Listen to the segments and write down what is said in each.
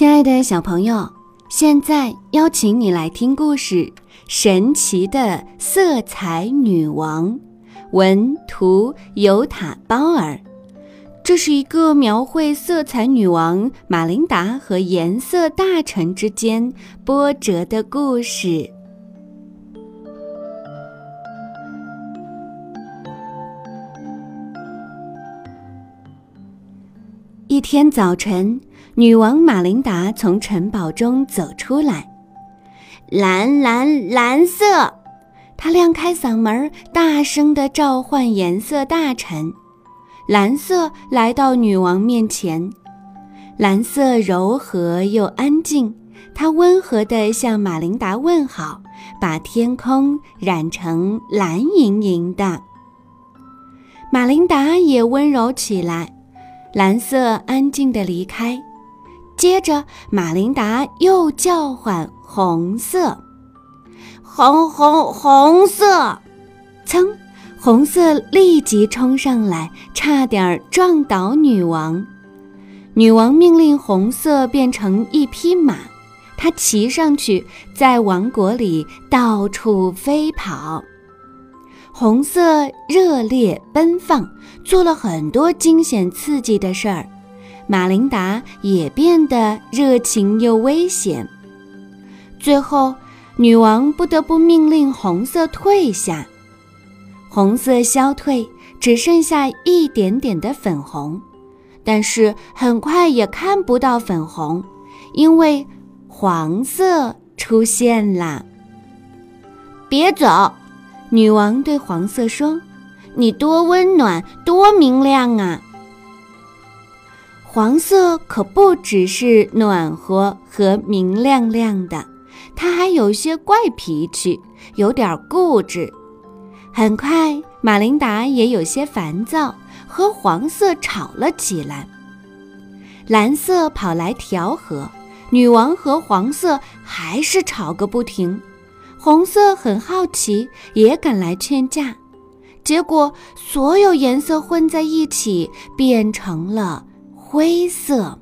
亲爱的小朋友，现在邀请你来听故事《神奇的色彩女王》，文图尤塔包尔。这是一个描绘色彩女王玛琳达和颜色大臣之间波折的故事。一天早晨。女王玛琳达从城堡中走出来，蓝蓝蓝色，她亮开嗓门，大声地召唤颜色大臣。蓝色来到女王面前，蓝色柔和又安静，它温和地向玛琳达问好，把天空染成蓝莹莹的。玛琳达也温柔起来，蓝色安静地离开。接着，马琳达又叫唤：“红色，红红红色！”噌，红色立即冲上来，差点撞倒女王。女王命令红色变成一匹马，它骑上去，在王国里到处飞跑。红色热烈奔放，做了很多惊险刺激的事儿。马琳达也变得热情又危险。最后，女王不得不命令红色退下。红色消退，只剩下一点点的粉红，但是很快也看不到粉红，因为黄色出现了。别走，女王对黄色说：“你多温暖，多明亮啊！”黄色可不只是暖和和明亮亮的，它还有些怪脾气，有点固执。很快，马琳达也有些烦躁，和黄色吵了起来。蓝色跑来调和，女王和黄色还是吵个不停。红色很好奇，也赶来劝架，结果所有颜色混在一起，变成了。灰色，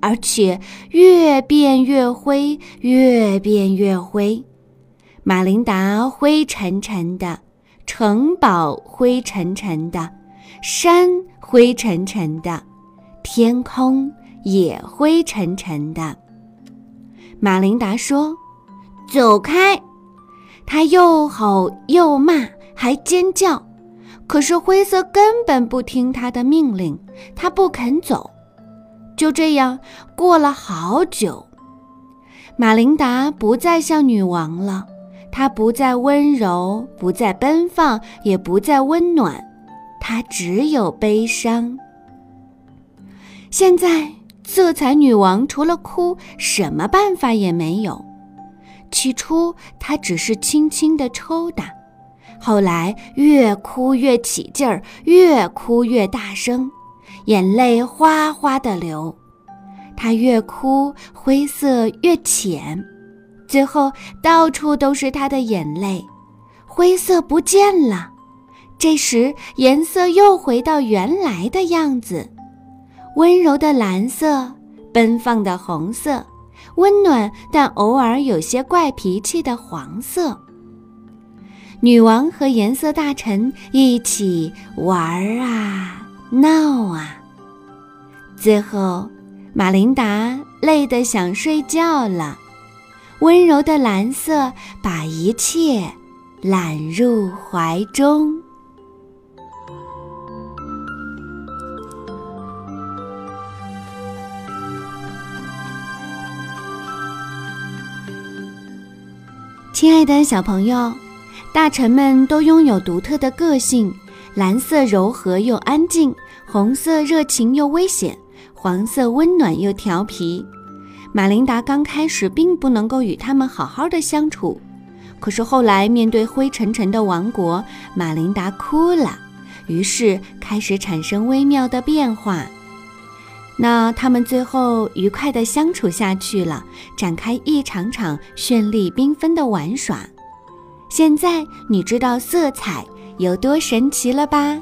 而且越变越灰，越变越灰。马琳达灰沉沉的，城堡灰沉沉的，山灰沉沉的，天空也灰沉沉的。马琳达说：“走开！”他又吼又骂，还尖叫。可是灰色根本不听他的命令，他不肯走。就这样过了好久，马琳达不再像女王了，她不再温柔，不再奔放，也不再温暖，她只有悲伤。现在，色彩女王除了哭，什么办法也没有。起初，她只是轻轻地抽打。后来越哭越起劲儿，越哭越大声，眼泪哗哗地流。他越哭，灰色越浅，最后到处都是他的眼泪，灰色不见了。这时颜色又回到原来的样子：温柔的蓝色，奔放的红色，温暖但偶尔有些怪脾气的黄色。女王和颜色大臣一起玩啊闹啊，最后，马琳达累得想睡觉了。温柔的蓝色把一切揽入怀中。亲爱的小朋友。大臣们都拥有独特的个性，蓝色柔和又安静，红色热情又危险，黄色温暖又调皮。马琳达刚开始并不能够与他们好好的相处，可是后来面对灰沉沉的王国，马琳达哭了，于是开始产生微妙的变化。那他们最后愉快的相处下去了，展开一场场绚丽缤纷的玩耍。现在你知道色彩有多神奇了吧？